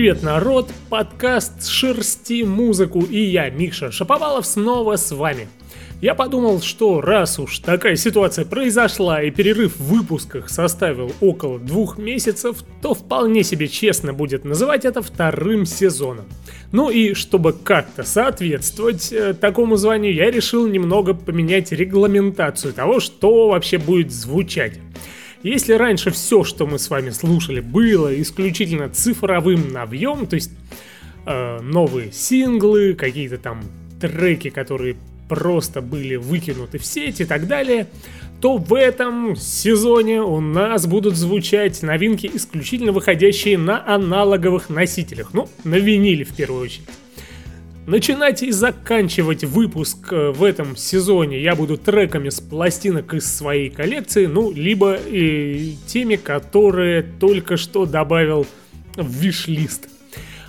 Привет, народ! Подкаст «Шерсти музыку» и я, Миша Шаповалов, снова с вами. Я подумал, что раз уж такая ситуация произошла и перерыв в выпусках составил около двух месяцев, то вполне себе честно будет называть это вторым сезоном. Ну и чтобы как-то соответствовать э, такому званию, я решил немного поменять регламентацию того, что вообще будет звучать. Если раньше все, что мы с вами слушали, было исключительно цифровым навьем, то есть э, новые синглы, какие-то там треки, которые просто были выкинуты в сеть и так далее, то в этом сезоне у нас будут звучать новинки, исключительно выходящие на аналоговых носителях. Ну, на виниле в первую очередь. Начинать и заканчивать выпуск э, в этом сезоне я буду треками с пластинок из своей коллекции, ну, либо и теми, которые только что добавил в виш-лист.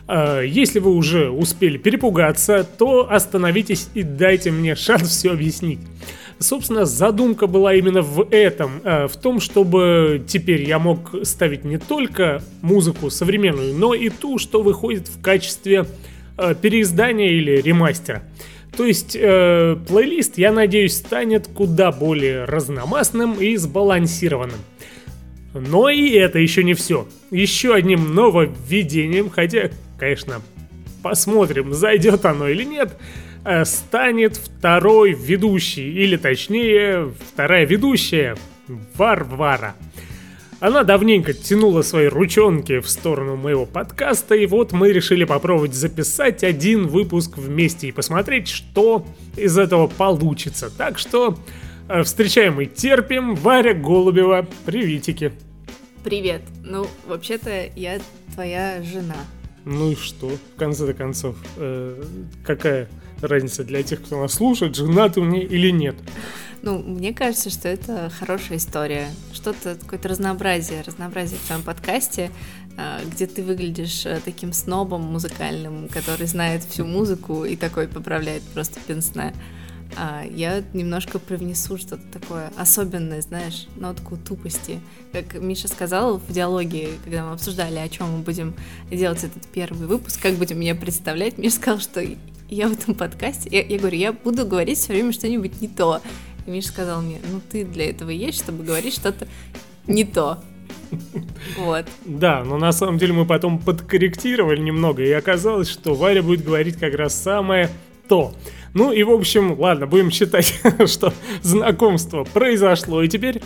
А, если вы уже успели перепугаться, то остановитесь и дайте мне шанс все объяснить. Собственно, задумка была именно в этом, э, в том, чтобы теперь я мог ставить не только музыку современную, но и ту, что выходит в качестве э, переиздания или ремастера. То есть э, плейлист, я надеюсь, станет куда более разномастным и сбалансированным. Но и это еще не все. Еще одним нововведением, хотя, конечно, посмотрим, зайдет оно или нет, э, станет второй ведущий, или точнее, вторая ведущая, Варвара. Она давненько тянула свои ручонки в сторону моего подкаста, и вот мы решили попробовать записать один выпуск вместе и посмотреть, что из этого получится. Так что э, встречаем и терпим. Варя Голубева, приветики. Привет. Ну, вообще-то я твоя жена. Ну и что, в конце-то концов, э, какая разница для тех, кто нас слушает, женат ты мне или нет? Ну, мне кажется, что это хорошая история. Что-то, какое-то разнообразие, разнообразие в твоем подкасте, а, где ты выглядишь э, таким снобом музыкальным, который знает всю музыку и такой поправляет просто пенсне. А я немножко привнесу что-то такое особенное, знаешь, нотку тупости. Как Миша сказал в диалоге, когда мы обсуждали, о чем мы будем делать этот первый выпуск, как будем меня представлять, Миша сказал, что я в этом подкасте, я, я говорю, я буду говорить все время что-нибудь не то. И Миша сказал мне, ну ты для этого есть, чтобы говорить что-то не то. Вот. Да, но на самом деле мы потом подкорректировали немного, и оказалось, что Варя будет говорить как раз самое то. Ну и в общем, ладно, будем считать, что знакомство произошло. И теперь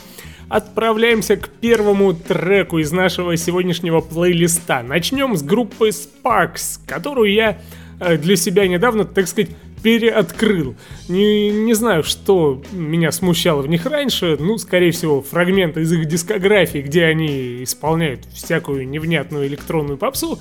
отправляемся к первому треку из нашего сегодняшнего плейлиста. Начнем с группы Sparks, которую я э, для себя недавно, так сказать, переоткрыл. Не, не знаю, что меня смущало в них раньше. Ну, скорее всего, фрагменты из их дискографии, где они исполняют всякую невнятную электронную попсу.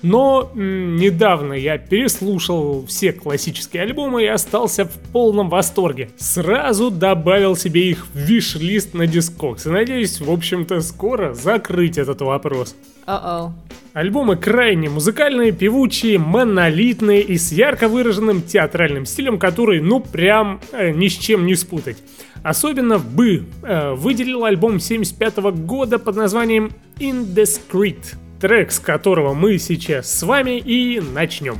Но м, недавно я переслушал все классические альбомы и остался в полном восторге. Сразу добавил себе их в виш-лист на Discogs. И надеюсь, в общем-то, скоро закрыть этот вопрос. Uh-oh. Альбомы крайне музыкальные, певучие, монолитные и с ярко выраженным театральным стилем, который, ну, прям э, ни с чем не спутать. Особенно бы э, выделил альбом 75 года под названием Indiscreet трек с которого мы сейчас с вами и начнем.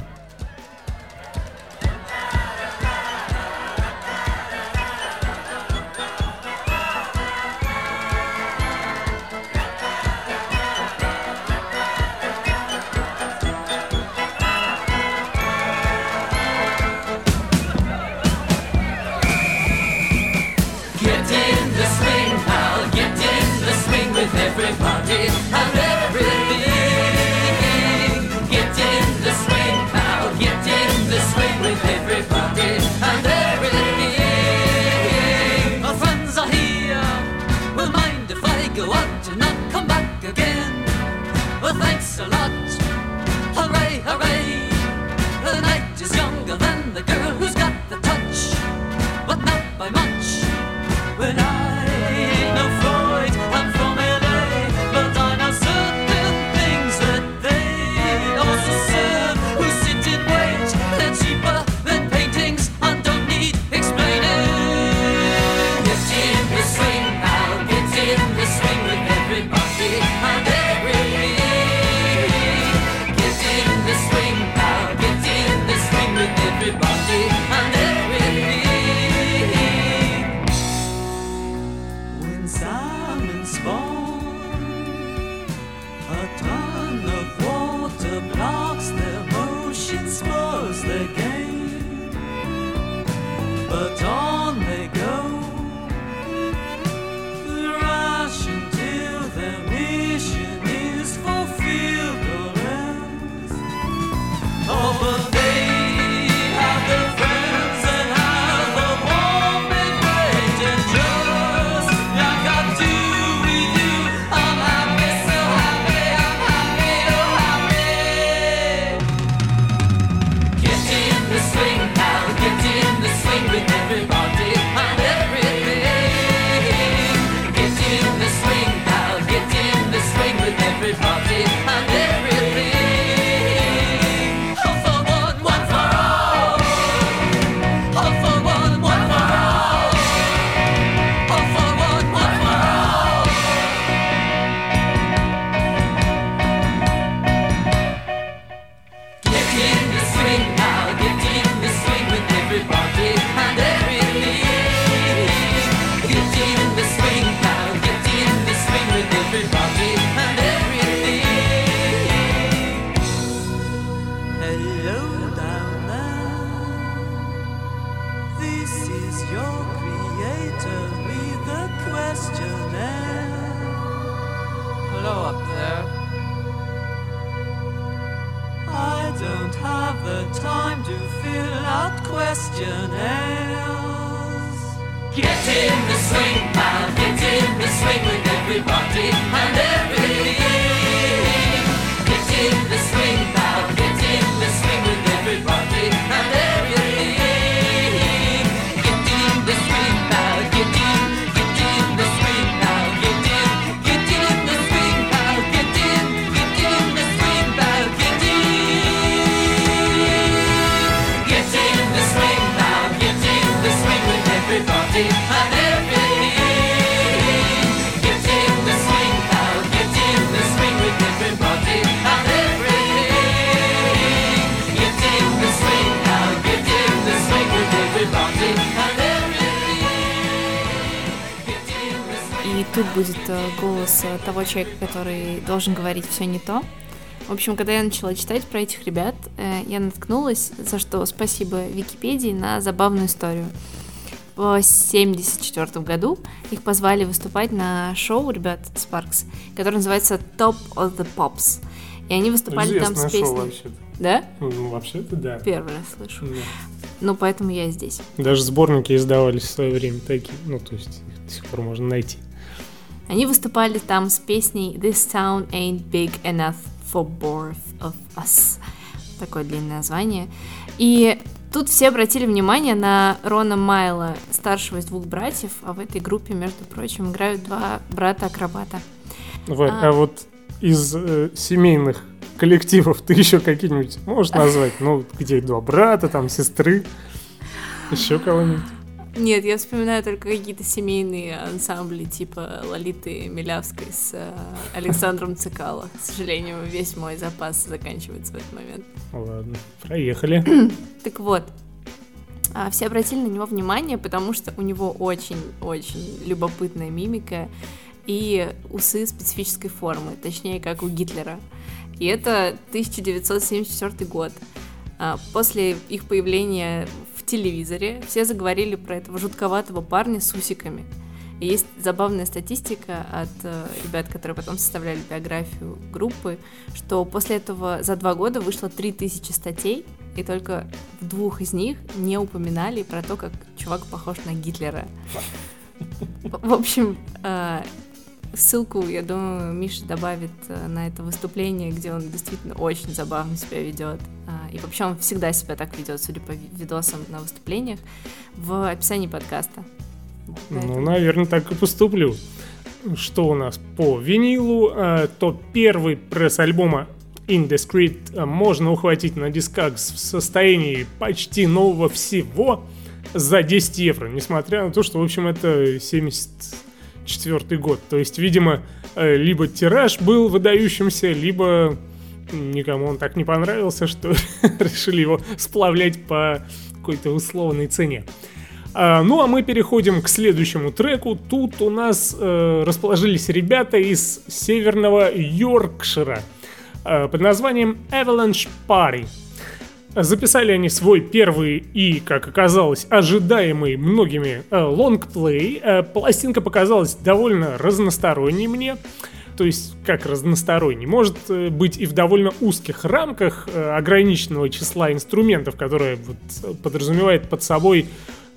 Fill out questionnaires. Get in the swing now, get in the swing with everybody and everything. Тут будет э, голос э, того человека, который должен говорить все не то. В общем, когда я начала читать про этих ребят, э, я наткнулась, за что спасибо Википедии, на забавную историю. В 1974 году их позвали выступать на шоу ребят Sparks, которое называется Top of the Pops. И они выступали там Известное с песней. шоу вообще-то. Да? Ну, вообще-то да. Первый раз слышу. Да. Ну, поэтому я здесь. Даже сборники издавались в свое время такие. Ну, то есть их до сих пор можно найти. Они выступали там с песней This Town Ain't Big Enough for Both of Us. Такое длинное название. И тут все обратили внимание на Рона Майла, старшего из двух братьев, а в этой группе, между прочим, играют два брата-акробата. Вот. А. А, вот из э, семейных коллективов ты еще какие-нибудь можешь назвать? Ну, где два брата, там, сестры, еще кого-нибудь? Нет, я вспоминаю только какие-то семейные ансамбли, типа Лолиты Милявской с э, Александром Цикало. К сожалению, весь мой запас заканчивается в этот момент. Ладно, проехали. Так вот, а, все обратили на него внимание, потому что у него очень-очень любопытная мимика и усы специфической формы, точнее, как у Гитлера. И это 1974 год. А, После их появления телевизоре все заговорили про этого жутковатого парня с усиками. И есть забавная статистика от э, ребят, которые потом составляли биографию группы, что после этого за два года вышло 3000 статей, и только в двух из них не упоминали про то, как чувак похож на Гитлера. В общем, э, ссылку, я думаю, Миша добавит э, на это выступление, где он действительно очень забавно себя ведет. А, И вообще он всегда себя так ведет, судя по ви- видосам на выступлениях, в описании подкаста. Ну, Поэтому- наверное, так и поступлю. Что у нас по винилу? Э, То первый пресс-альбома Indiscreet э, можно ухватить на дискакс в состоянии почти нового всего за 10 евро, несмотря на то, что, в общем, это 74 год. То есть, видимо, э, либо тираж был выдающимся, либо никому он так не понравился, что решили его сплавлять по какой-то условной цене. А, ну а мы переходим к следующему треку. Тут у нас э, расположились ребята из северного Йоркшира э, под названием Avalanche Party. Записали они свой первый и, как оказалось, ожидаемый многими э, лонгплей. Э, Пластинка показалась довольно разносторонней мне. То есть, как разносторонний, может э, быть и в довольно узких рамках ограниченного числа инструментов, которые вот, подразумевает под собой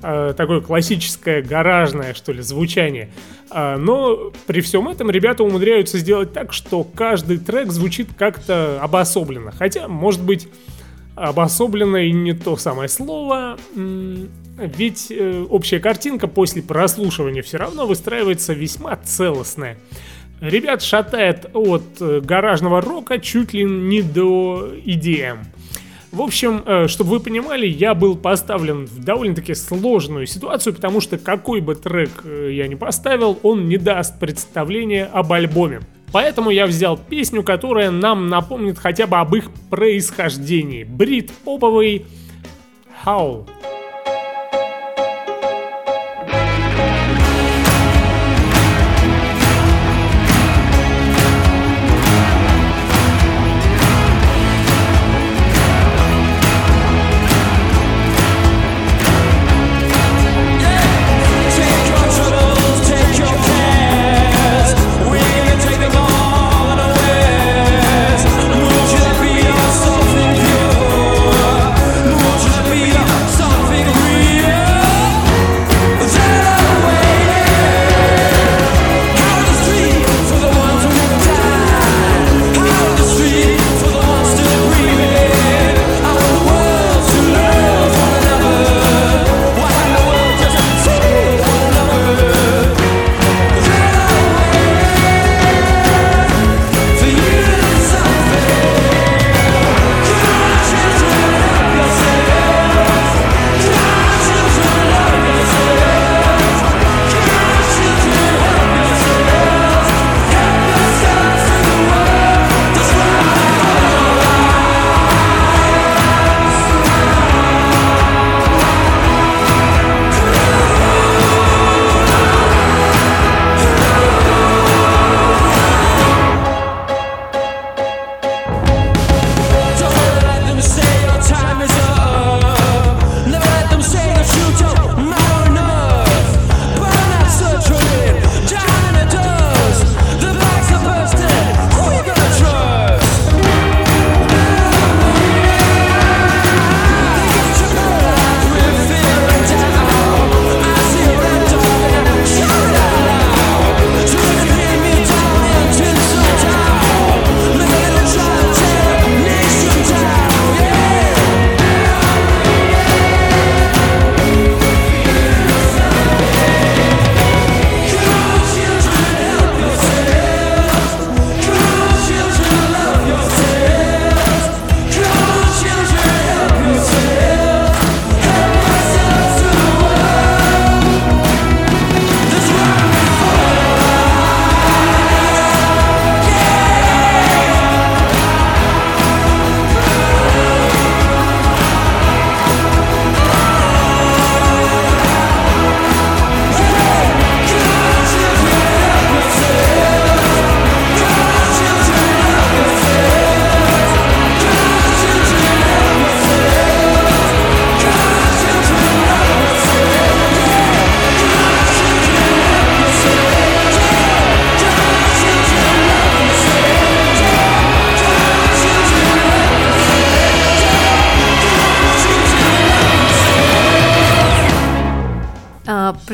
такое классическое гаражное, что ли, звучание. А, но при всем этом ребята умудряются сделать так, что каждый трек звучит как-то обособленно. Хотя, может быть, обособленно и не то самое слово, ведь э, общая картинка после прослушивания все равно выстраивается весьма целостная. Ребят шатает от э, гаражного рока чуть ли не до EDM. В общем, э, чтобы вы понимали, я был поставлен в довольно-таки сложную ситуацию, потому что какой бы трек я ни поставил, он не даст представления об альбоме. Поэтому я взял песню, которая нам напомнит хотя бы об их происхождении. Брит Поповый Howl.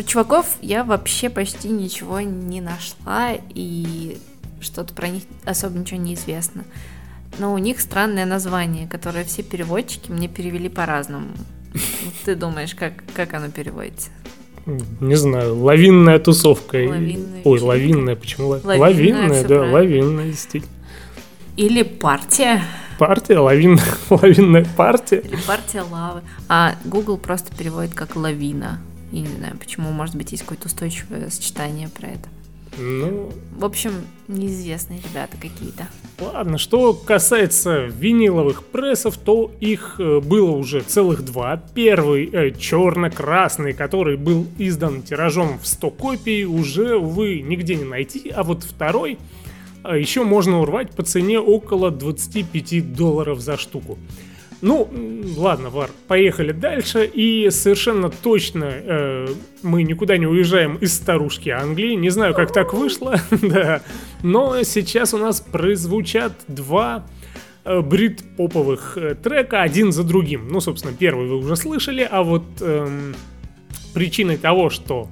Чуваков я вообще почти ничего не нашла, и что-то про них особо ничего не известно. Но у них странное название, которое все переводчики мне перевели по-разному. Ты думаешь, как, как оно переводится? Не знаю, лавинная тусовка. Лавинная Ой, вечеринка. лавинная, почему ла- Лавинная, лавинная? да, правильно. лавинная, действительно. Или партия, Партия, лавинная, лавинная партия. или партия лавы. А Google просто переводит как лавина. Я не знаю, почему, может быть, есть какое-то устойчивое сочетание про это. Ну, В общем, неизвестные ребята какие-то. ладно, что касается виниловых прессов, то их э, было уже целых два. Первый э, черно-красный, который был издан тиражом в 100 копий, уже, увы, нигде не найти. А вот второй э, еще можно урвать по цене около 25 долларов за штуку. Ну, ладно, Вар, поехали дальше. И совершенно точно э, мы никуда не уезжаем из старушки Англии. Не знаю, как так вышло, да. Но сейчас у нас прозвучат два э, брит-поповых э, трека один за другим. Ну, собственно, первый вы уже слышали, а вот эм, причиной того, что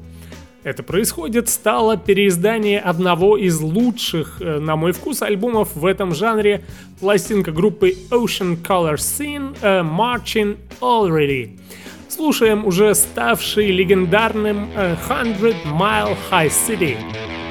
это происходит, стало переиздание одного из лучших, э, на мой вкус, альбомов в этом жанре, пластинка группы Ocean Color Scene э, Marching Already. Слушаем уже ставший легендарным э, 100 Mile High City.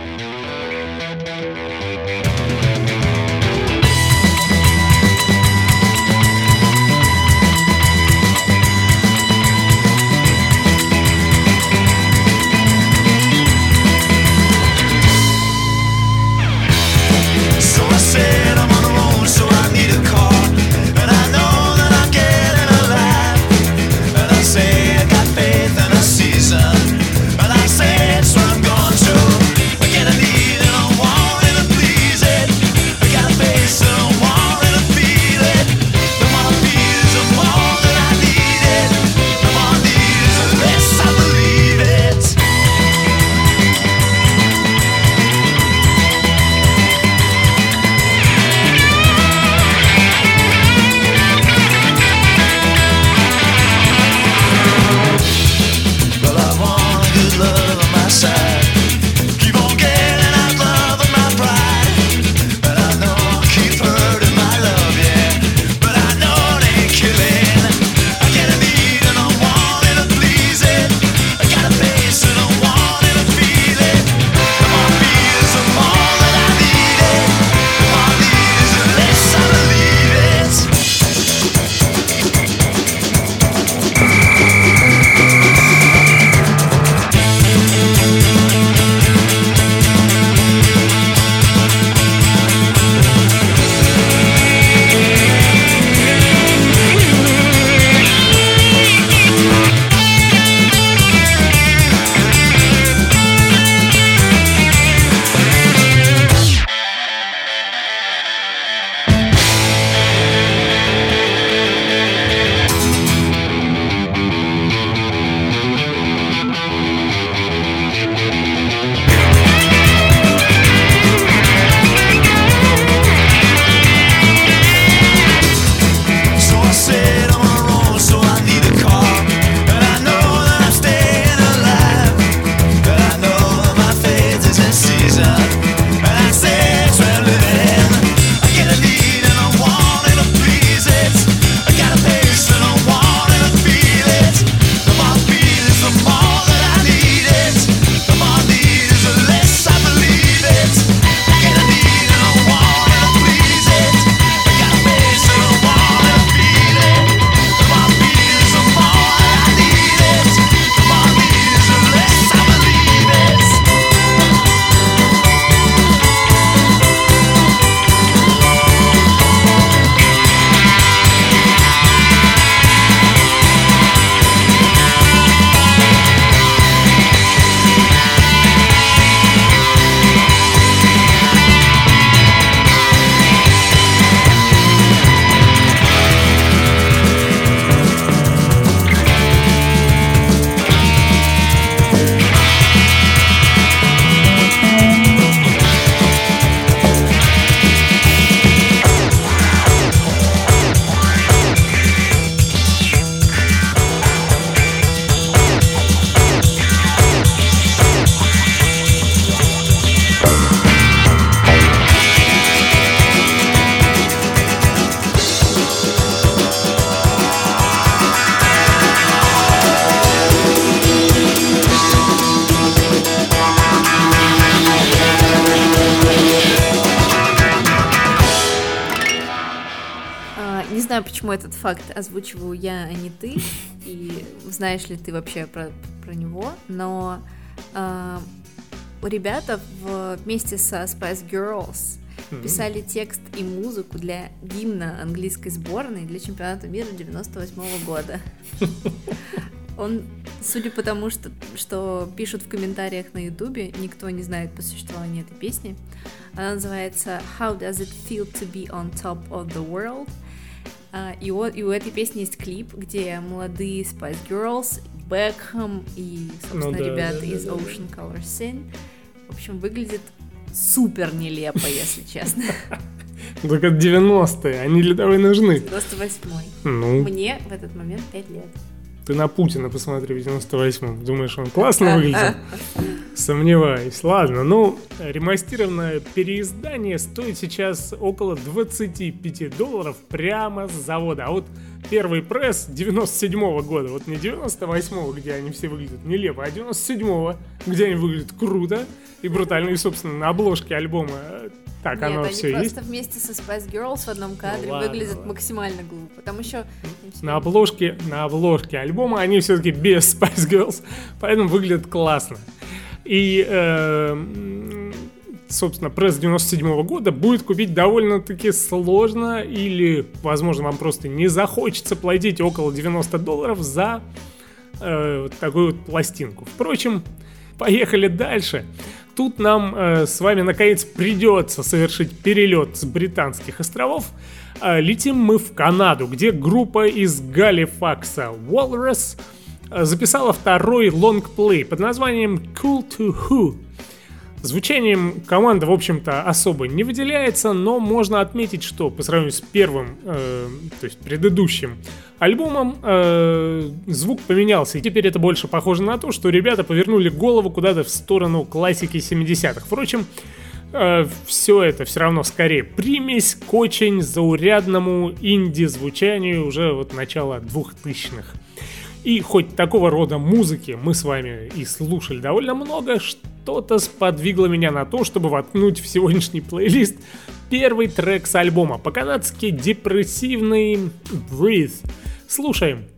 Озвучиваю я, а не ты. И знаешь ли ты вообще про, про него, но а, ребята в- вместе со Spice Girls писали текст и музыку для гимна английской сборной для чемпионата мира 98 года. Он, судя по тому, что, что пишут в комментариях на ютубе, никто не знает по существованию этой песни. Она называется How Does It Feel to Be on Top of the World? А, И у, и у этой песни есть клип, где молодые Spice Girls, Бекхэм и, собственно, Ну да, ребята да, из да, да. Ocean Color Scene. В общем, выглядит супер нелепо, если честно. Только 90-е, они для того и нужны. 98-й. Ну, Мне в этот момент 5 лет. Ты на Путина посмотри в 98-м. Думаешь, он классно выглядел? Сомневаюсь. Ладно, ну, ремастированное переиздание стоит сейчас около 25 долларов прямо с завода. А вот первый пресс 97 года, вот не 98 где они все выглядят нелепо, а 97 где они выглядят круто и брутально. И, собственно, на обложке альбома э, так Нет, оно они все просто есть. вместе со Spice Girls в одном кадре ладно, выглядят ладно. максимально глупо. Там еще... На обложке, на обложке альбома они все-таки без Spice Girls, поэтому выглядят классно. И, э, собственно, пресс 97 года будет купить довольно-таки сложно, или, возможно, вам просто не захочется платить около 90 долларов за э, такую вот пластинку. Впрочем, поехали дальше. Тут нам э, с вами наконец придется совершить перелет с британских островов. Э, летим мы в Канаду, где группа из Галифакса Walrus э, записала второй лонгплей под названием Cool to Who. Звучанием команда, в общем-то, особо не выделяется, но можно отметить, что по сравнению с первым, э, то есть предыдущим альбомом, э, звук поменялся. И теперь это больше похоже на то, что ребята повернули голову куда-то в сторону классики 70-х. Впрочем, все это все равно скорее примесь к очень заурядному инди-звучанию уже вот начала 2000-х. И хоть такого рода музыки мы с вами и слушали довольно много, что-то сподвигло меня на то, чтобы воткнуть в сегодняшний плейлист первый трек с альбома, по-канадски депрессивный Breathe. Слушаем.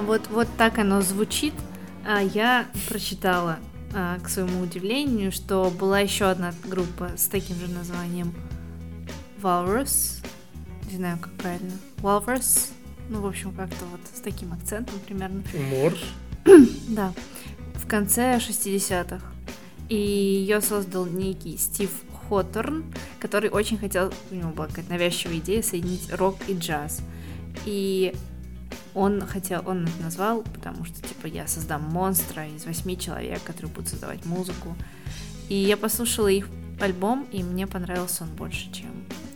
Вот, вот так оно звучит. А я прочитала, а, к своему удивлению, что была еще одна группа с таким же названием Walrus. Не знаю, как правильно. Walrus. Ну, в общем, как-то вот с таким акцентом примерно. Морж. Да, в конце 60-х. И ее создал некий Стив Хоторн, который очень хотел, у него была какая-то навязчивая идея соединить рок и джаз. И он хотел, он это назвал, потому что, типа, я создам монстра из восьми человек, которые будут создавать музыку. И я послушала их альбом, и мне понравился он больше, чем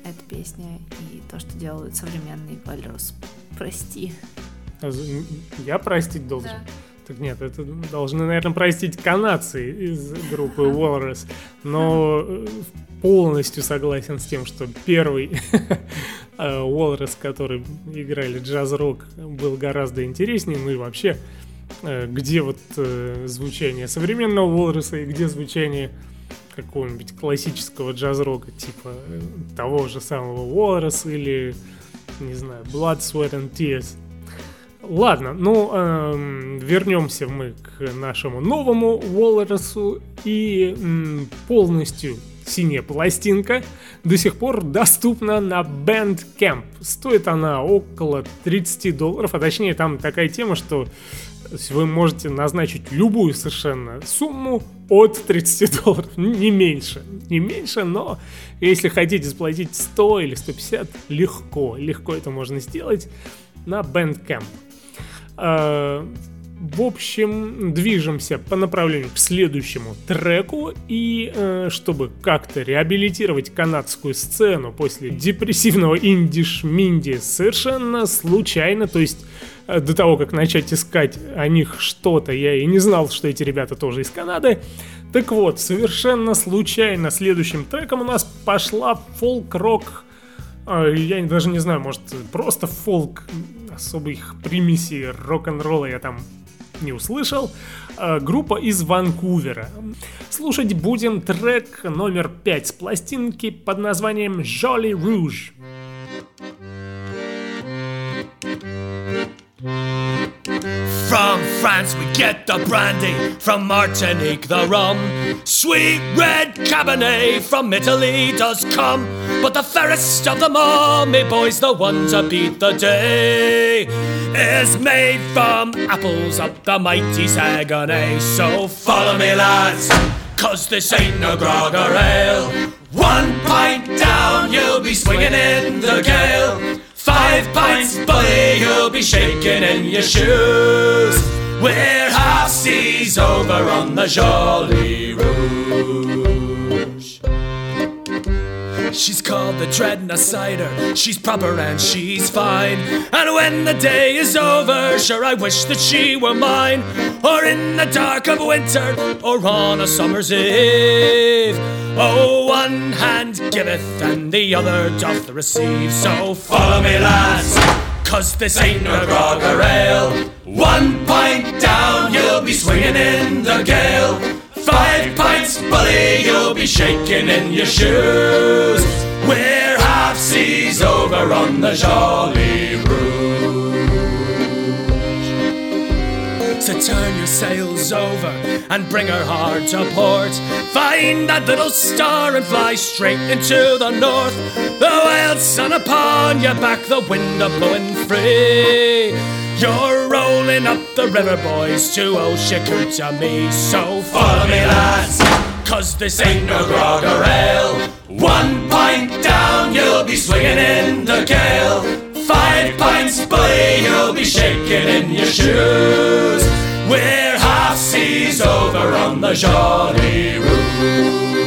эта песня и то, что делают современные Вальрос. Прости. Я простить должен. Так нет, это должны, наверное, простить канадцы из группы Walrus. Но э, полностью согласен с тем, что первый э, Walrus, который играли джаз-рок, был гораздо интереснее. Ну и вообще, э, где вот звучание современного Walrus и где звучание какого-нибудь классического джаз-рока, типа того же самого Walrus или, не знаю, Blood, Sweat and Tears. Ладно, ну эм, вернемся мы к нашему новому Волресу и м, полностью синяя пластинка до сих пор доступна на Bandcamp. Стоит она около 30 долларов, а точнее там такая тема, что вы можете назначить любую совершенно сумму от 30 долларов, не меньше, не меньше, но если хотите заплатить 100 или 150, легко, легко это можно сделать на Bandcamp. Э, В общем, движемся по направлению к следующему треку, и э, чтобы как-то реабилитировать канадскую сцену после депрессивного инди-шминди совершенно случайно, то есть э, до того, как начать искать о них что-то, я и не знал, что эти ребята тоже из Канады. Так вот, совершенно случайно следующим треком у нас пошла фолк-рок Я даже не знаю, может, просто фолк, особых примесей рок-н-ролла я там не услышал. А, Группа из Ванкувера. Слушать будем трек номер 5 с пластинки под названием Jolly Rouge. From France we get the brandy, from Martinique the rum. Sweet red Cabernet from Italy does come. But the fairest of them all, me boys, the one to beat the day, is made from apples of the mighty Saguenay. So follow me, lads, cause this ain't no grog or ale. One pint down, you'll be swinging in the gale. Five pints, buddy, you'll be shaking in your shoes. We're half seas over on the Jolly Rouge. She's called the Dreadnought Cider. She's proper and she's fine. And when the day is over, sure I wish that she were mine. Or in the dark of winter, or on a summer's eve. Oh, one hand giveth and the other doth receive. So follow me, lads, cause this ain't no grog or ale. One pint down, you'll be swinging in the gale. Five pints, bully, you'll be shaking in your shoes. We're half seas over on the Jolly Rouge. So turn your sails over and bring her hard to port. Find that little star and fly straight into the north. The wild sun upon your back, the wind a blowing free. You're rolling up the river, boys, to Oshikutami. So follow me, lads, cause this ain't no grog or ale. One pint down, you'll be swinging in the gale. Five pints, bully, you'll be shaking in your shoes. We're half seas over on the Jolly Rouge.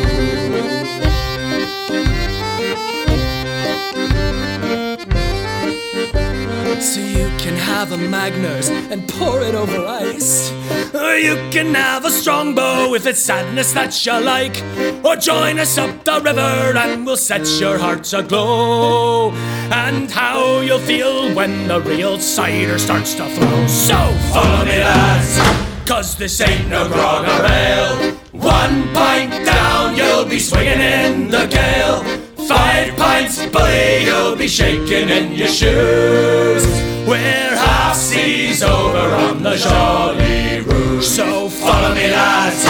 Can have a Magners and pour it over ice. Or you can have a strongbow if it's sadness that you like. Or join us up the river and we'll set your hearts aglow. And how you'll feel when the real cider starts to flow. So follow me, lads, cause this ain't no grog or ale. One pint down, you'll be swinging in the gale. Five pints, bully, you'll be shaking in your shoes. We're half seas over on the Jolly Roos. So follow me, lads,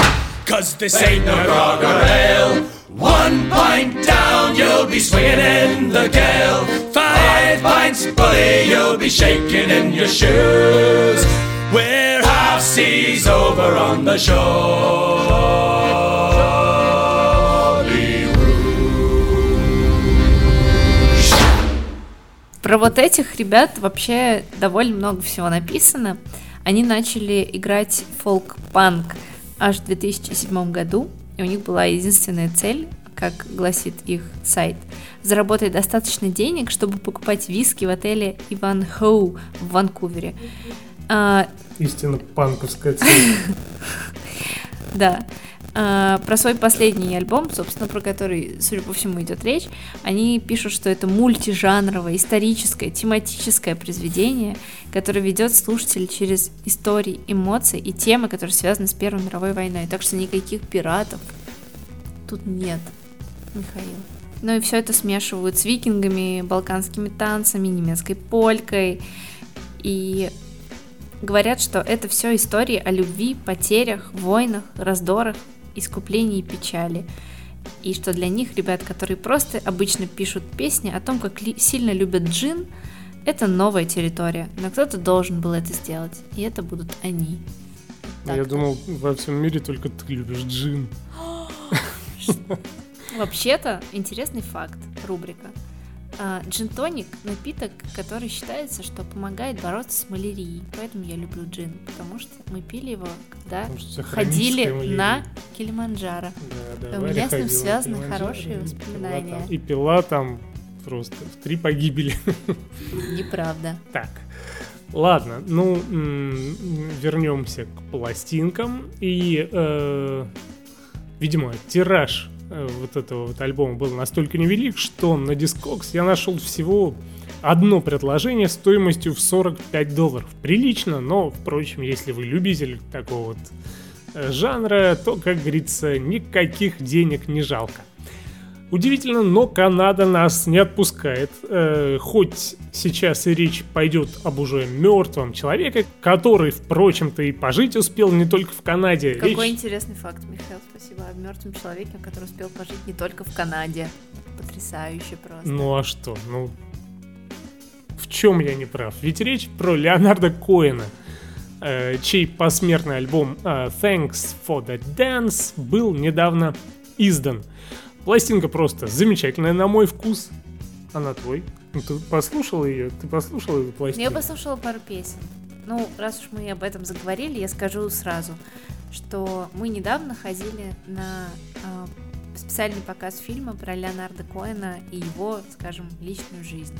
cause this ain't no grog or ale. One pint down, you'll be swinging in the gale. Five pints bully, you'll be shaking in your shoes. We're half seas over on the Jolly Про вот этих ребят вообще довольно много всего написано. Они начали играть фолк-панк аж в 2007 году, и у них была единственная цель, как гласит их сайт, заработать достаточно денег, чтобы покупать виски в отеле Иван Хоу в Ванкувере. А, Истинно панковская цель. Да. А, про свой последний альбом, собственно, про который, судя по всему, идет речь, они пишут, что это мультижанровое, историческое, тематическое произведение, которое ведет слушателя через истории, эмоции и темы, которые связаны с Первой мировой войной. Так что никаких пиратов тут нет, Михаил. Ну и все это смешивают с викингами, балканскими танцами, немецкой полькой. И Говорят, что это все истории о любви, потерях, войнах, раздорах, искуплении и печали. И что для них, ребят, которые просто обычно пишут песни о том, как ли- сильно любят джин, это новая территория. Но кто-то должен был это сделать. И это будут они. Я Так-то. думал, во всем мире только ты любишь джин. Вообще-то, интересный факт, рубрика. А, Джин-тоник – напиток, который считается, что помогает бороться с малярией. Поэтому я люблю джин, потому что мы пили его, когда ходили малярия. на Килиманджаро. Да, да, У меня с ним связаны хорошие и пила воспоминания. там- И пила там просто в три погибели. Неправда. Так, ладно, ну, вернемся к пластинкам. И, э, видимо, тираж вот этого вот альбома был настолько невелик, что на Discogs я нашел всего одно предложение стоимостью в 45 долларов. Прилично, но, впрочем, если вы любитель такого вот э, жанра, то, как говорится, никаких денег не жалко. Удивительно, но Канада нас не отпускает. Э, хоть сейчас и речь пойдет об уже мертвом человеке, который, впрочем-то, и пожить успел не только в Канаде. Какой Речь- интересный факт, Михаил, спасибо. О мертвом человеке, который успел пожить не только в Канаде. Потрясающе просто. Ну а что? Ну, в чем я не прав? Ведь речь про Леонарда Коэна, э, чей посмертный альбом э, Thanks for the Dance был недавно издан. Пластинка просто замечательная на мой вкус. А на твой? Ну, ты послушал ее? Ты послушал эту Ну, пластинку? Я послушала пару песен. Ну, раз уж мы об этом заговорили, я скажу сразу, что мы недавно ходили на а, специальный показ фильма про Леонарда Коэна и его, скажем, личную жизнь.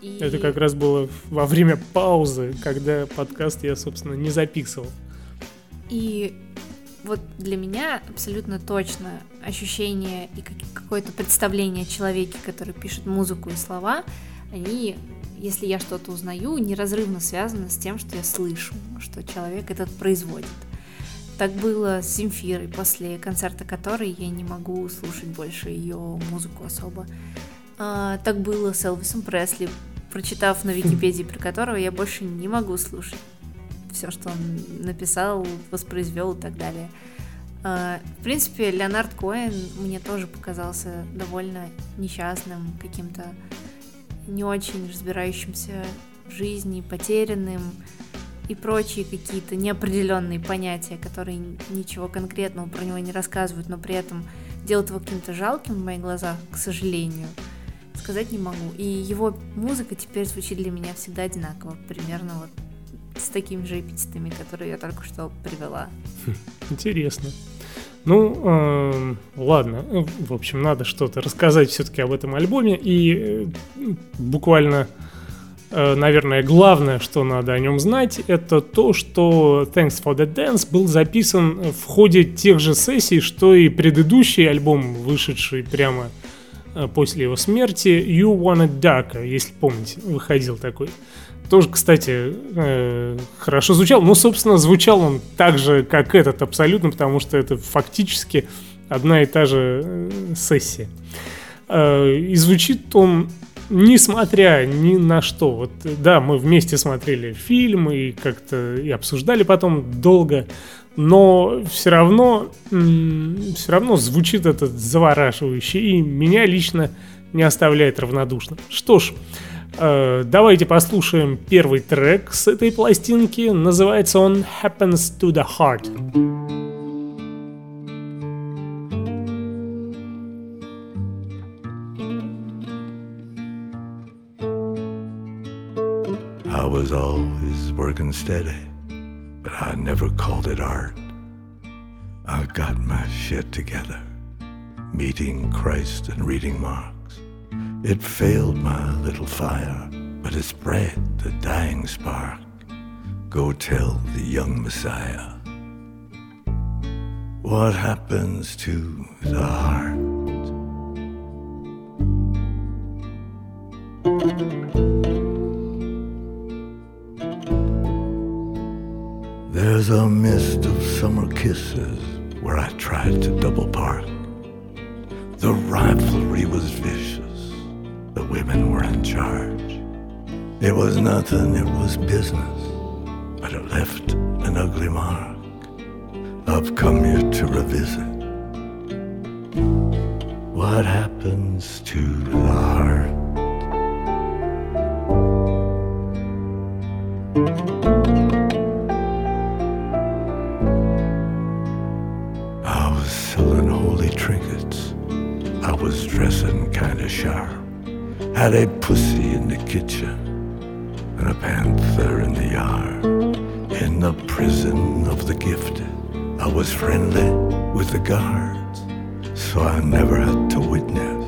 И Это как раз было во время паузы, когда подкаст я, собственно, не записывал. И вот для меня абсолютно точно ощущение и как- какое-то представление о человеке, который пишет музыку и слова, они, если я что-то узнаю, неразрывно связаны с тем, что я слышу, что человек этот производит. Так было с Земфирой после концерта которой я не могу слушать больше ее музыку особо. А, так было с Элвисом Пресли, прочитав на Википедии, про которого я больше не могу слушать все, что он написал, воспроизвел и так далее. А, В принципе, Леонард Коэн мне тоже показался довольно несчастным, каким-то не очень разбирающимся в жизни, потерянным и прочие какие-то неопределенные понятия, которые ничего конкретного про него не рассказывают, но при этом делают его каким-то жалким в моих глазах, к сожалению, сказать не могу. И его музыка теперь звучит для меня всегда одинаково, примерно вот с такими же эпитетами, которые я только что привела. Интересно. Ну, эм, ладно. Э, В общем, надо что-то рассказать все-таки об этом альбоме. И э, буквально, э, наверное, главное, что надо о нем знать, это то, что Thanks for the Dance был записан в ходе тех же сессий, что и предыдущий альбом, вышедший прямо э, после его смерти, You It Darker, если помните, выходил такой. Тоже, кстати, э, хорошо звучал. Ну, собственно, звучал он так же, как этот, абсолютно, потому что это фактически одна и та же э, сессия. Э, и звучит он несмотря ни на что, вот да, мы вместе смотрели фильм и как-то и обсуждали потом долго, но все равно, все равно звучит этот завораживающе и меня лично не оставляет равнодушным. Что ж, э, давайте послушаем первый трек с этой пластинки. Называется он Happens to the Heart. I was always working steady, but I never called it art. I got my shit together, meeting Christ and reading Marx. It failed my little fire, but it spread the dying spark. Go tell the young Messiah what happens to the heart. There's a mist of summer kisses where I tried to double park. The rivalry was vicious. The women were in charge. It was nothing, it was business, but it left an ugly mark. I've come here to revisit what happens to the heart. Had a pussy in the kitchen and a panther in the yard. In the prison of the gifted, I was friendly with the guards, so I never had to witness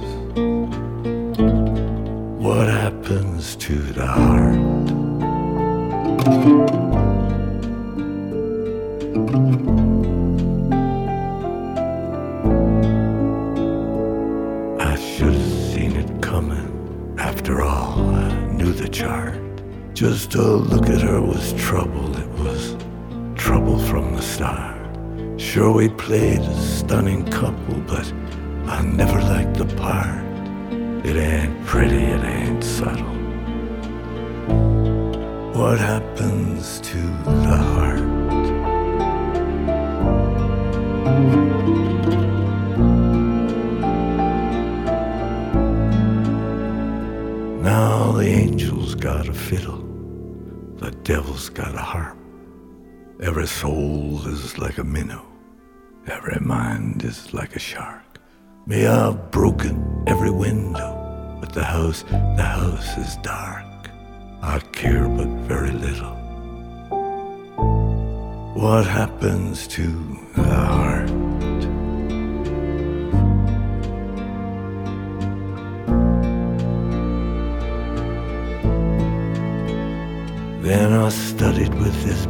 Every soul is like a minnow, every mind is like a shark. Me, I've broken every window, but the house, the house is dark. I care but very little. What happens to the heart? Then I studied with this.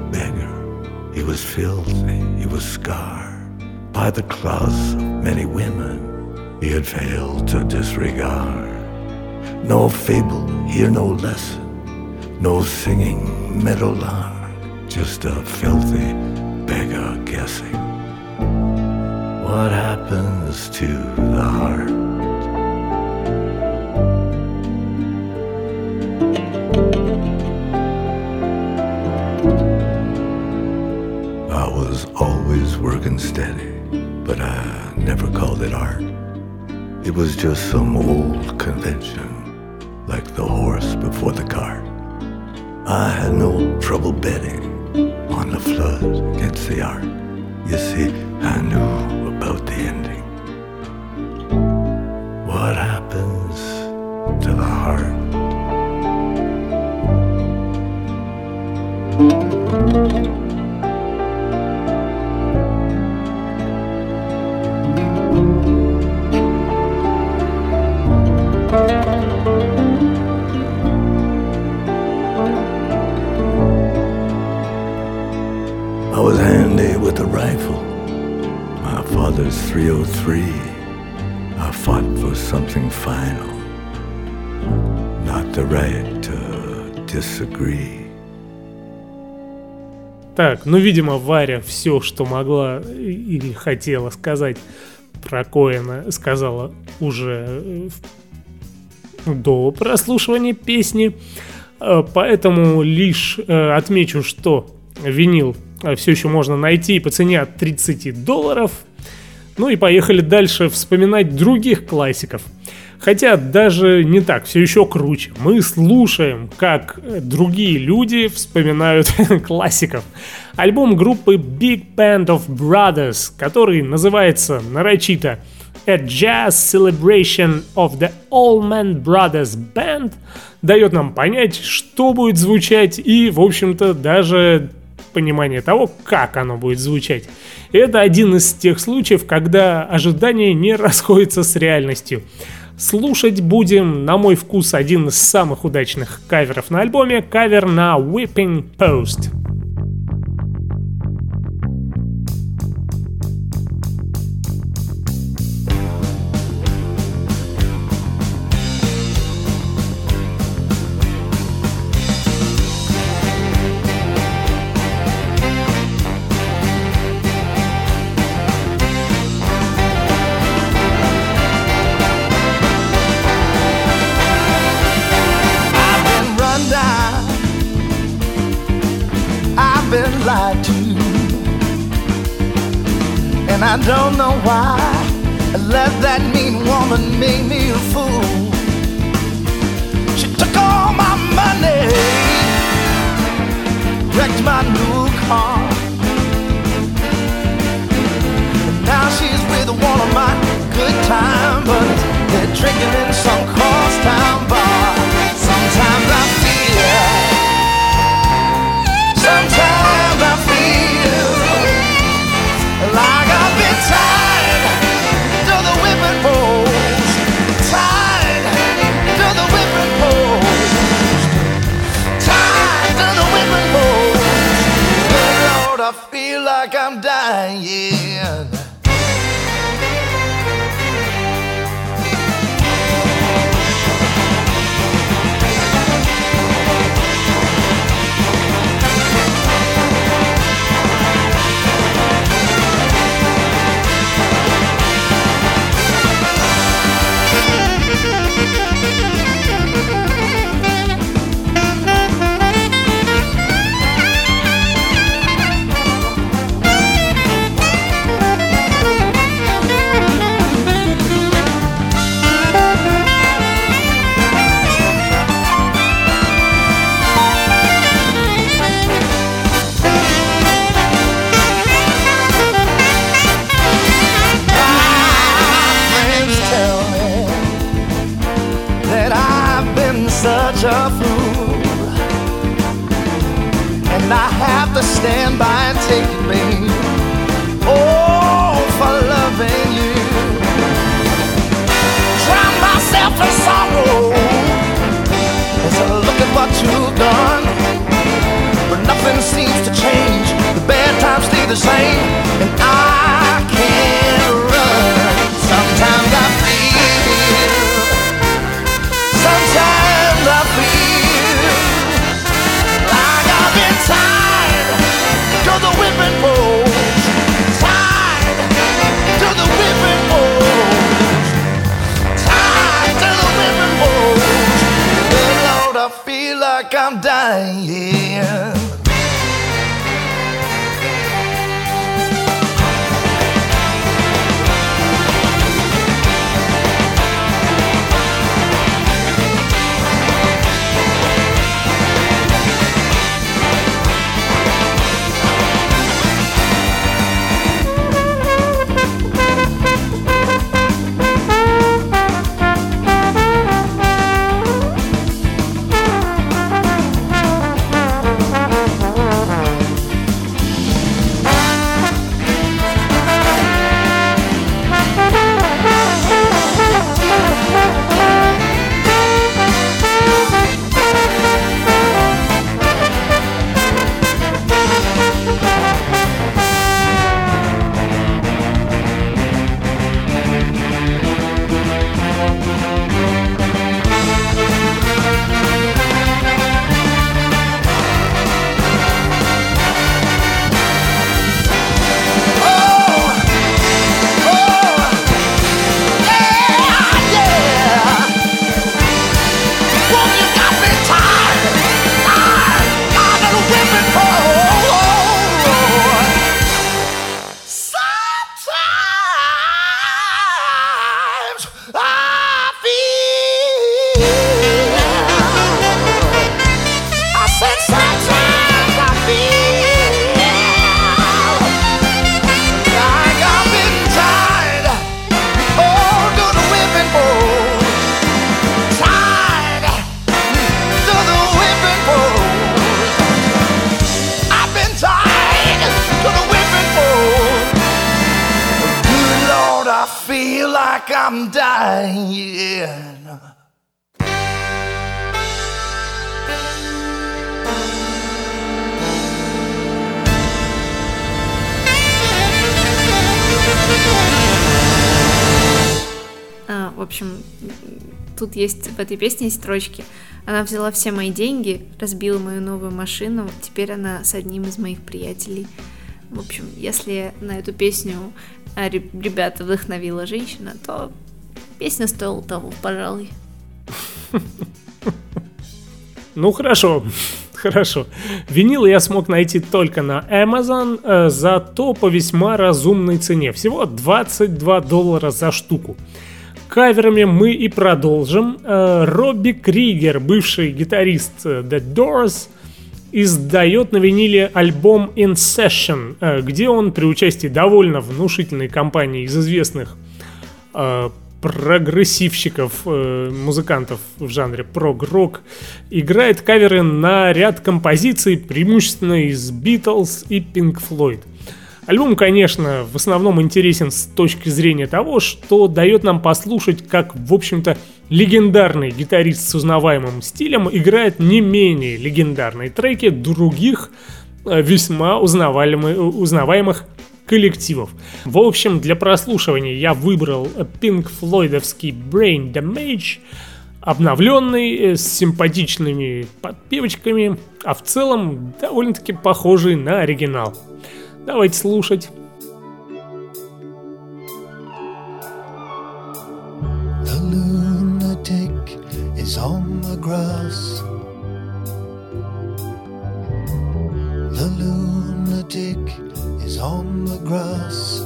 He was filthy, he was scarred by the claws of many women he had failed to disregard. No fable, here no lesson, no singing meadowlark, just a filthy beggar guessing. What happens to the heart? But I never called it art. It was just some old convention, like the horse before the cart. I had no trouble betting on the flood against the art. You see, disagree. Так, ну, видимо, Варя все, что могла или хотела сказать про Коэна, сказала уже э, до прослушивания песни. Э, Поэтому лишь э, отмечу, что винил все еще можно найти по цене от 30 долларов. Ну и поехали дальше вспоминать других классиков. Хотя даже не так, все еще круче. Мы слушаем, как э, другие люди вспоминают классиков. Альбом группы Big Band of Brothers, который называется нарочито A Jazz Celebration of the Allman Brothers Band, дает нам понять, что будет звучать и, в общем-то, даже понимание того, как оно будет звучать. Это один из тех случаев, когда ожидания не расходятся с реальностью. Слушать будем, на мой вкус, один из самых удачных каверов на альбоме, кавер на Whipping Post. Don't know why. I let that mean woman make me a fool. She took all my money, wrecked my new car. And now she's with one of my good time buddies. They're drinking in some crosstown bar. Such a fool, and I have to stand by and take it, babe. Oh, for loving you, drown myself in sorrow as I look at what you've done. But nothing seems to change. The bad times stay the same, and I 愿意 тут есть в этой песне есть строчки. Она взяла все мои деньги, разбила мою новую машину, теперь она с одним из моих приятелей. В общем, если на эту песню а, ре- ребята вдохновила женщина, то песня стоила того, пожалуй. Ну хорошо, хорошо. Винил я смог найти только на Amazon, э, зато по весьма разумной цене. Всего 22 доллара за штуку. Каверами мы и продолжим. Э, Робби Кригер, бывший гитарист э, The Doors, издает на виниле альбом In Session, э, где он при участии довольно внушительной компании из известных прогрессивщиков, музыкантов в жанре прог-рок, играет каверы на ряд композиций, преимущественно из Beatles и Pink Floyd. Альбом, конечно, в основном интересен с точки зрения того, что дает нам послушать, как, в общем-то, легендарный гитарист с узнаваемым стилем играет не менее легендарные треки других э, весьма узнаваемых, коллективов. В общем, для прослушивания я выбрал Pink Floydовский Brain Damage, обновленный, э, с симпатичными подпевочками, а в целом довольно-таки похожий на оригинал. Давайте слушать. The lunatic is on the grass. The lunatic is on the grass.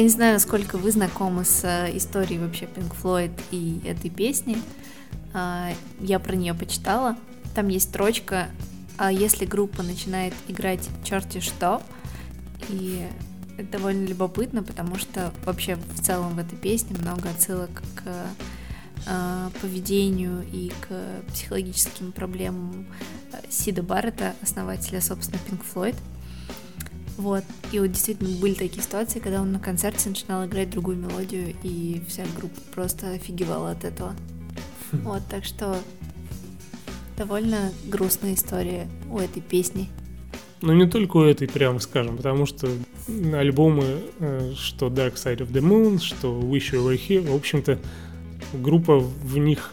Я не знаю, насколько вы знакомы с э, историей вообще Pink Floyd и этой песни. а, я про нее почитала. Там есть строчка, а если группа начинает играть черти что, и это довольно любопытно, потому что вообще в целом в этой песне много отсылок к а, поведению и к психологическим проблемам э, Сида Баррета, основателя, собственно, Pink Floyd. Вот. И вот действительно были такие ситуации, когда он на концерте начинал играть другую мелодию, и вся группа просто офигевала от этого. Вот, так что довольно грустная история у этой песни. Ну, не только у этой, прямо скажем, потому что альбомы, э, что Dark Side of the Moon, что Wish You Were Here, в общем-то, группа в них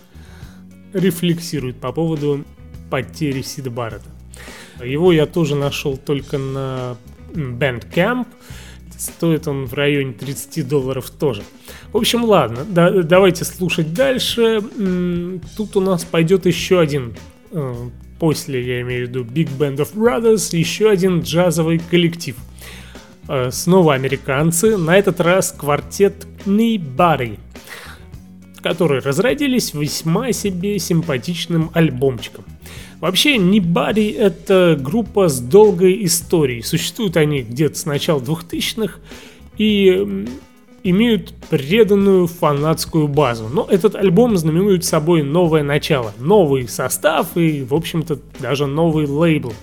рефлексирует по поводу потери Сида Баррета. Его я тоже нашел только на Bandcamp. Стоит он в районе 30 долларов тоже. В общем, ладно, да- давайте слушать дальше. Тут у нас пойдет еще один, э, после, я имею в виду, Big Band of Brothers, еще один джазовый коллектив. Э, Снова американцы, на этот раз квартет Nobody, которые разродились весьма себе симпатичным альбомчиком. Вообще, Nobody — это группа с долгой историей. Существуют они где-то с начала 2000-х и имеют преданную фанатскую базу. Но этот альбом знаменует собой новое начало, новый состав и, в общем-то, даже новый лейбл.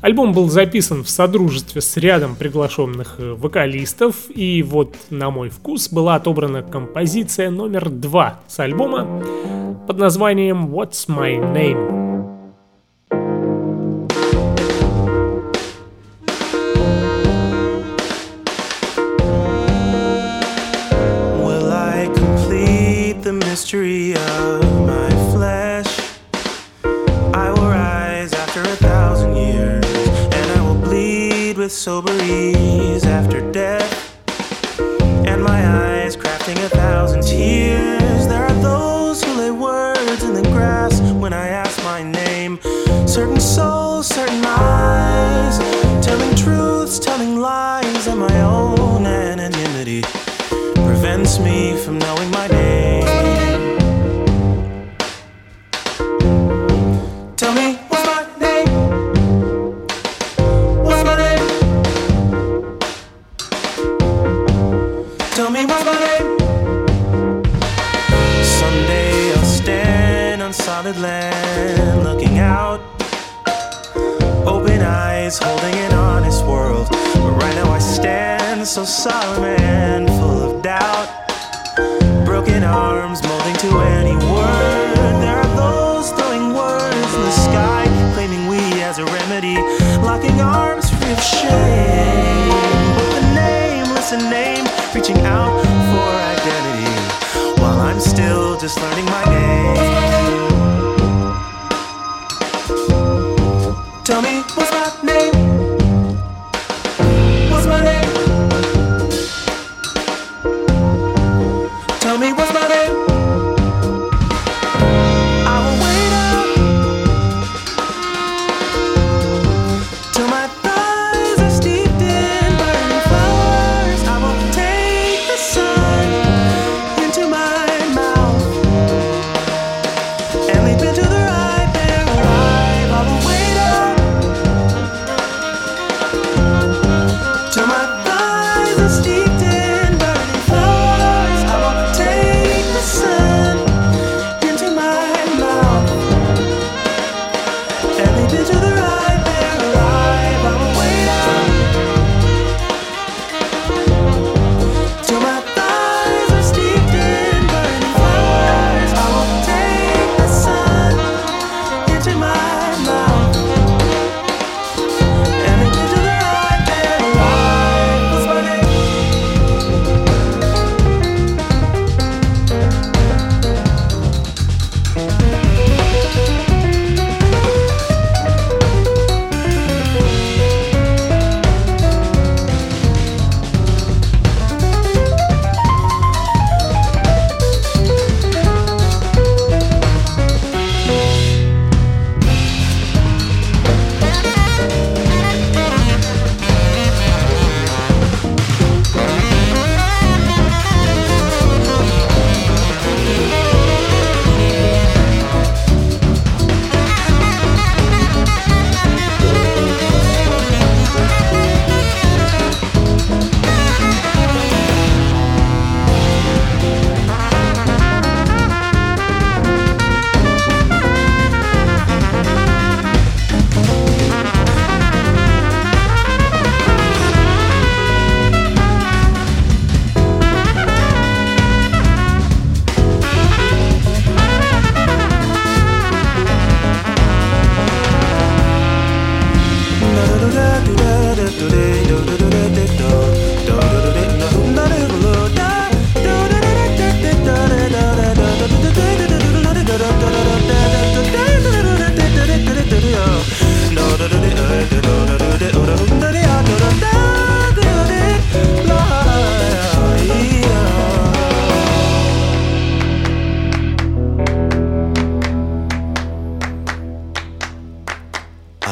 Альбом был записан в содружестве с рядом приглашенных э, вокалистов, и вот, на мой вкус, была отобрана композиция номер два с альбома под названием «What's My Name?».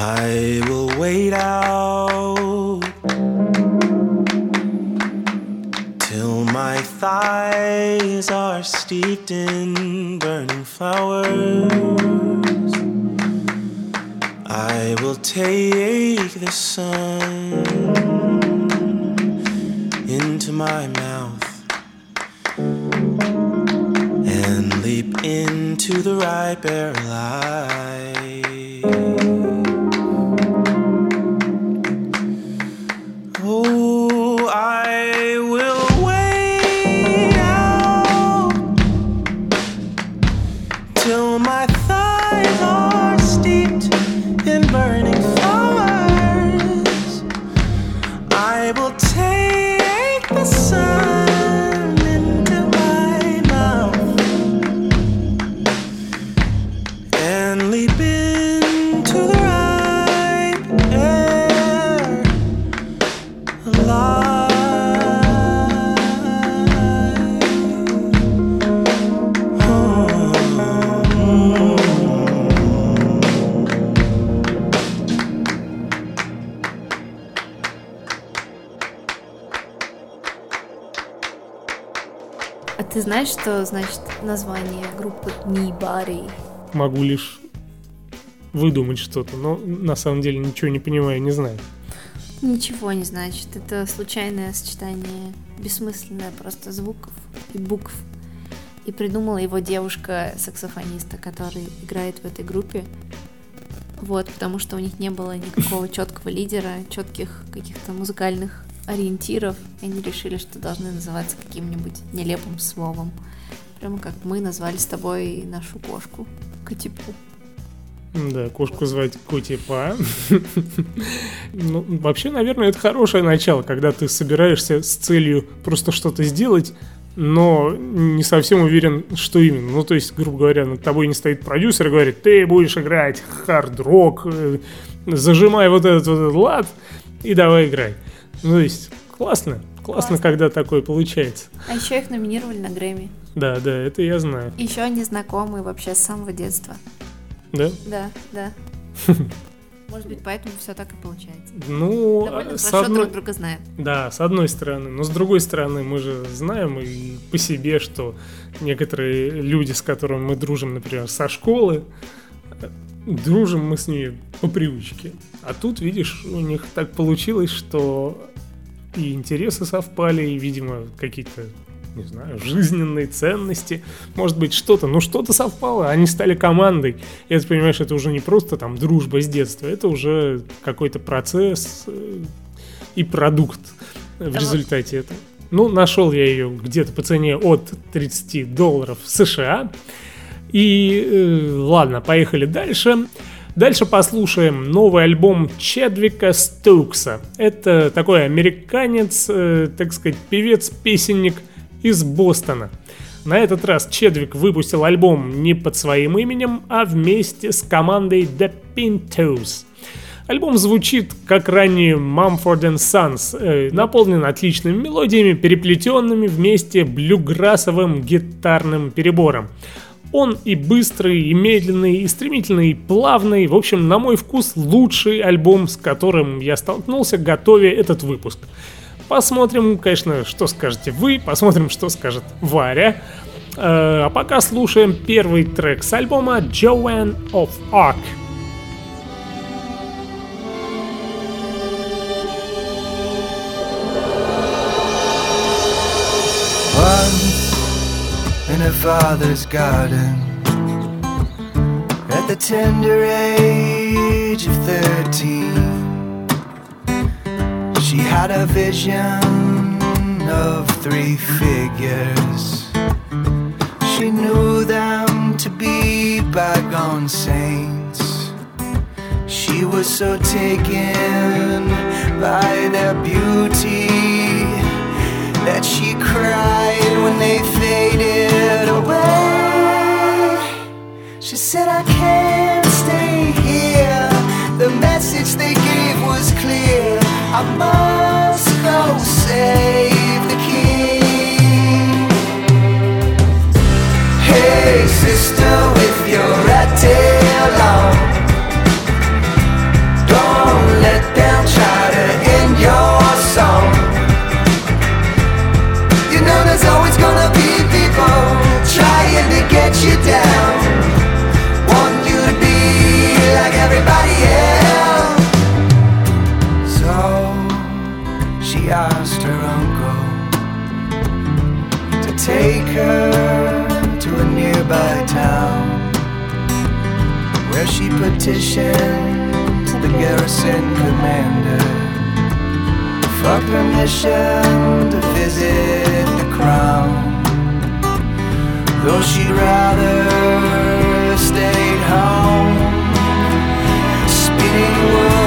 I will wait out till my thighs are steeped in burning flowers. I will take the sun into my mouth and leap into the ripe air light. Знаешь, что значит название группы Nobody? Могу лишь выдумать что-то, но на самом деле ничего не понимаю, не знаю. Ничего не значит. Это случайное сочетание, бессмысленное просто звуков и букв. И придумала его девушка-саксофониста, который играет в этой группе. Вот, потому что у них не было никакого четкого лидера, четких каких-то музыкальных ориентиров. И они решили, что должны называться каким-нибудь нелепым словом. Прямо как мы назвали с тобой нашу кошку Катипу. Да, кошку звать Котипа. Ну, вообще, наверное, это хорошее начало, когда ты собираешься с целью просто что-то сделать, но не совсем уверен, что именно. Ну, то есть, грубо говоря, над тобой не стоит продюсер и говорит, ты будешь играть хард-рок, э, зажимай вот этот вот лад и давай играй. Ну, то есть, классно. Классно, когда такое получается. А еще их номинировали на Грэмми. Да, да, это я знаю. Еще они знакомы вообще с самого детства. Да? Да, да. Может быть, поэтому все так и получается. Ну, Довольно с хорошо одной- друг друга знают. Да, с одной стороны. Но с другой стороны, мы же знаем и по себе, что некоторые люди, с которыми мы дружим, например, со школы, дружим мы с ними по привычке. А тут, видишь, у них так получилось, что и интересы совпали, и, видимо, какие-то, не знаю, жизненные ценности, может быть, что-то, ну что-то совпало, они стали командой. И ты понимаешь, это уже не просто там дружба с детства, это уже какой-то процесс э, и продукт в результате этого. Ну, нашел я ее где-то по цене от 30 долларов США. И э, ладно, поехали дальше. Дальше послушаем новый альбом Чедвика Стоукса. Это такой американец, э, так сказать, певец-песенник из Бостона. На этот раз Чедвик выпустил альбом не под своим именем, а вместе с командой The Pintos. Альбом звучит как ранее Mumford and Sons, э, наполнен отличными мелодиями, переплетенными вместе блюграссовым гитарным перебором. Он и быстрый, и медленный, и стремительный, и плавный. В общем, на мой вкус, лучший альбом, с которым я столкнулся, готовя этот выпуск. Посмотрим, конечно, что скажете вы, посмотрим, что скажет Варя. Э, А пока слушаем первый трек с альбома Joanne of Arc. Father's garden, at the tender age of thirteen, she had a vision of three figures. She knew them to be bygone saints. She was so taken by their beauty that she cried when they said, I can't stay here. The message they gave was clear. I must go save the king. Hey, sister, with your red tail on. her to a nearby town where she petitioned the garrison commander for permission to visit the crown. Though she'd rather stayed home, spinning world.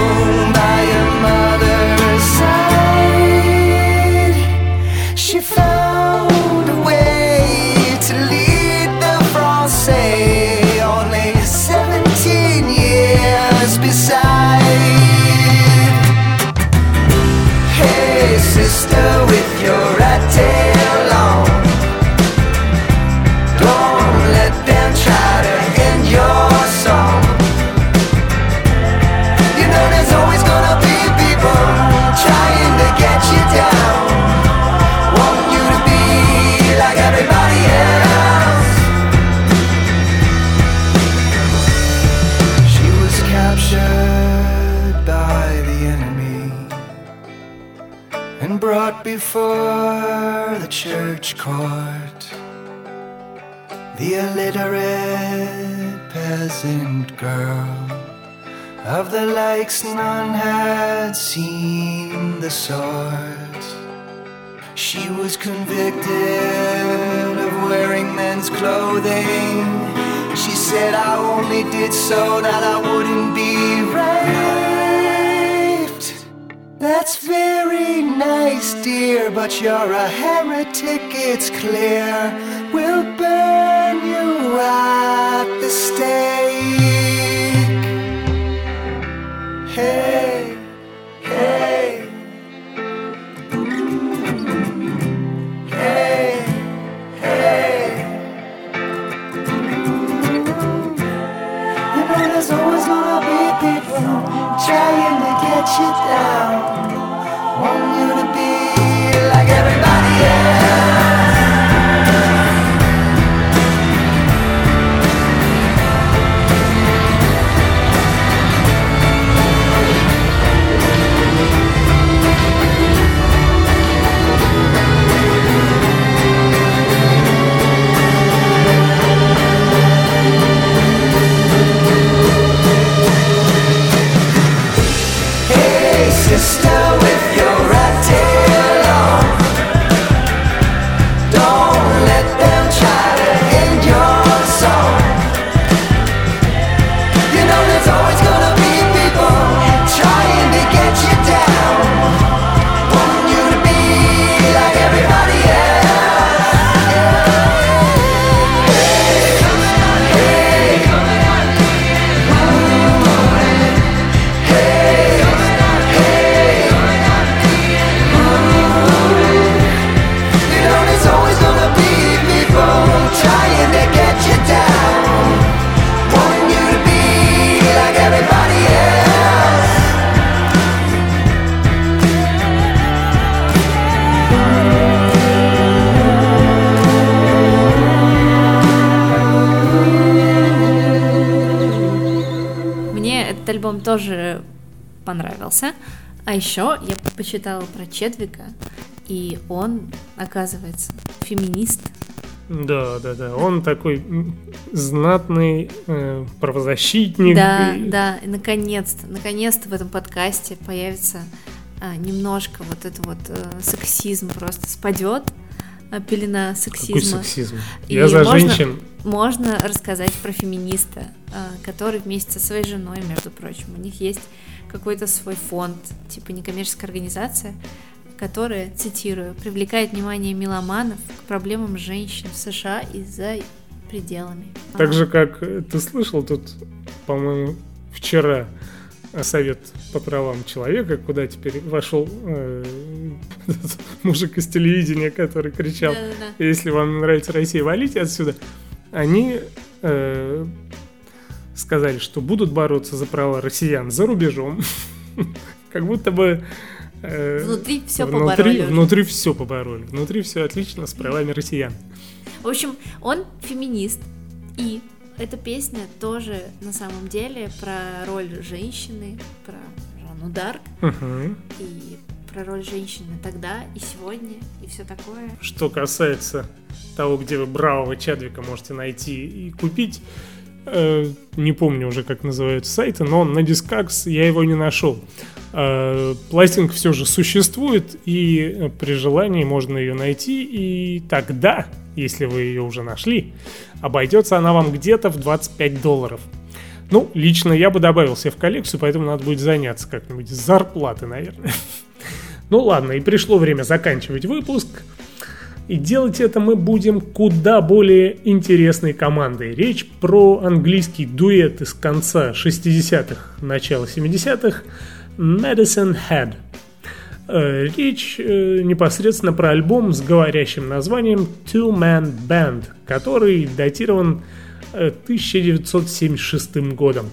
The likes none had seen the sort. She was convicted of wearing men's clothing. She said, I only did so that I wouldn't be raped. That's very nice, dear, but you're a heretic, it's clear. We'll burn you at the stake. Hey, hey. Hey, hey. You know there's always gonna be people trying to get you down. Still with тоже понравился. А еще я почитала про Чедвика, и он, оказывается, феминист. Да, да, да. Он такой знатный э, правозащитник. Да, и- да, и наконец-то, наконец-то в этом подкасте появится а, немножко вот это вот э, сексизм просто спадет, а, пелена Какой сексизма. сексизм. И Я за можно- женщин. Можно рассказать про феминиста, а, который вместе со своей женой, между прочим, у них есть какой-то свой фонд, типа некоммерческая организация, которая, цитирую, привлекает внимание меломанов к проблемам женщин в США и за пределами. Так же, как э, ты слышал тут, по-моему, вчера э, совет по правам человека, куда теперь вошел э, мужик из телевидения, который кричал, Да-да-да. если вам не нравится Россия, валите отсюда. Они э, сказали, что будут бороться за права россиян за рубежом. Как будто бы... э, Внутри все внутри, побороли. уже. внутри все побороли. Внутри все отлично с правами россиян. В общем, он феминист, и эта песня тоже на самом деле про роль женщины, про Жанну Дарк, Мгм. и про роль женщины тогда и сегодня, и все такое. Что касается того, где вы бравого Чадвика можете найти и купить, Э, не помню уже, как называются сайты, но на Discogs я его не нашел. Э, пластинка все же существует, и э, при желании можно ее найти, и тогда, если вы ее уже нашли, обойдется она вам где-то в 25 долларов. Ну, лично я бы добавил себе в коллекцию, поэтому надо будет заняться как-нибудь с зарплаты, наверное. Ну ладно, и пришло время заканчивать выпуск. И делать это мы будем куда более интересной командой. Речь про английский дуэт из конца 60-х, начала 70-х Medicine Head. Э, Речь э, непосредственно про альбом с говорящим названием Two Man Band, который датирован э, 1976 годом.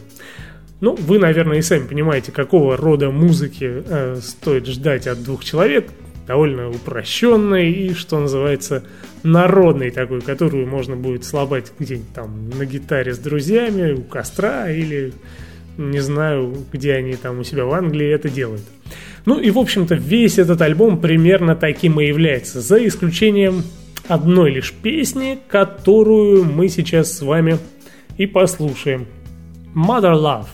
Ну, вы, наверное, и сами понимаете, какого рода музыки э, стоит ждать от двух человек. Довольно упрощенной и, что называется, народной такой, которую можно будет слабать где-нибудь там на гитаре с друзьями, у костра или не знаю, где они там у себя в Англии это делают. Ну и, в общем-то, весь этот альбом примерно таким и является, за исключением одной лишь песни, которую мы сейчас с вами и послушаем. Mother Love.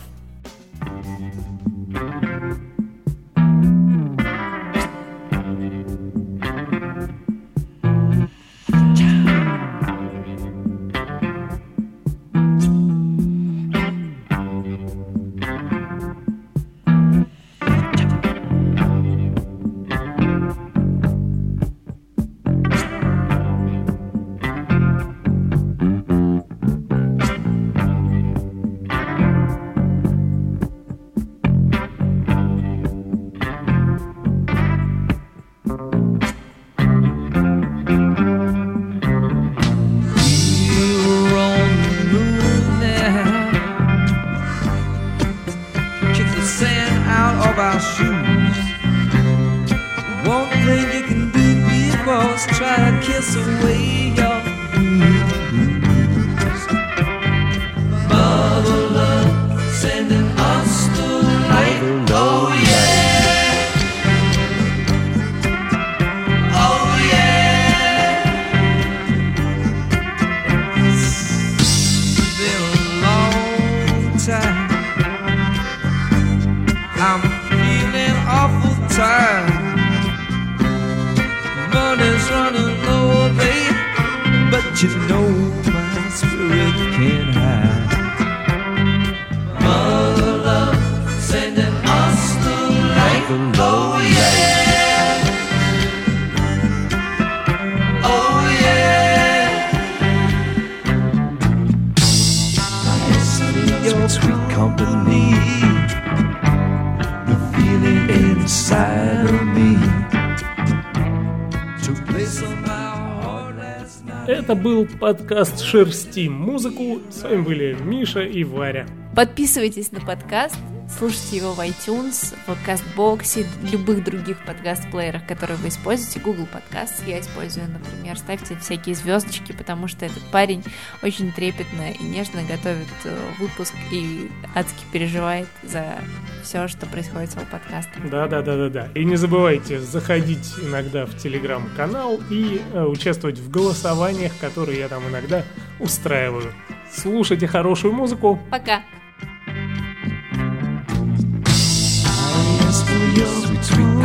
Подкаст «Шерсти музыку». С вами были Миша и Варя. Подписывайтесь на подкаст, слушайте его в iTunes, в Кастбоксе, любых других подкаст-плеерах, которые вы используете. Google подкаст я использую, например. Ставьте всякие звездочки, потому что этот парень очень трепетно и нежно готовит э, выпуск и адски переживает за все, что происходит с его подкастом. Да, да, да, да, да. И не забывайте заходить иногда в телеграм-канал и э, участвовать в голосованиях, которые я там иногда устраиваю. Слушайте хорошую музыку. Пока!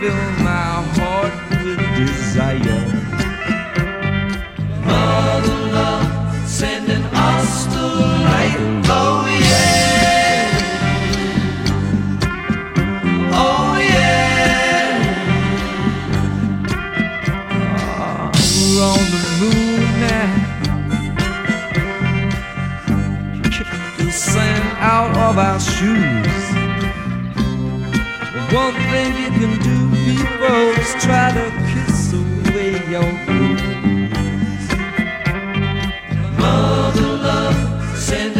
fill my heart with desire. Mother love sending us the light. Oh yeah. Oh yeah. Ah, we're on the moon now. Kick the sand out of our shoes. One thing you can do, rose try to kiss away your blues. Mother love, send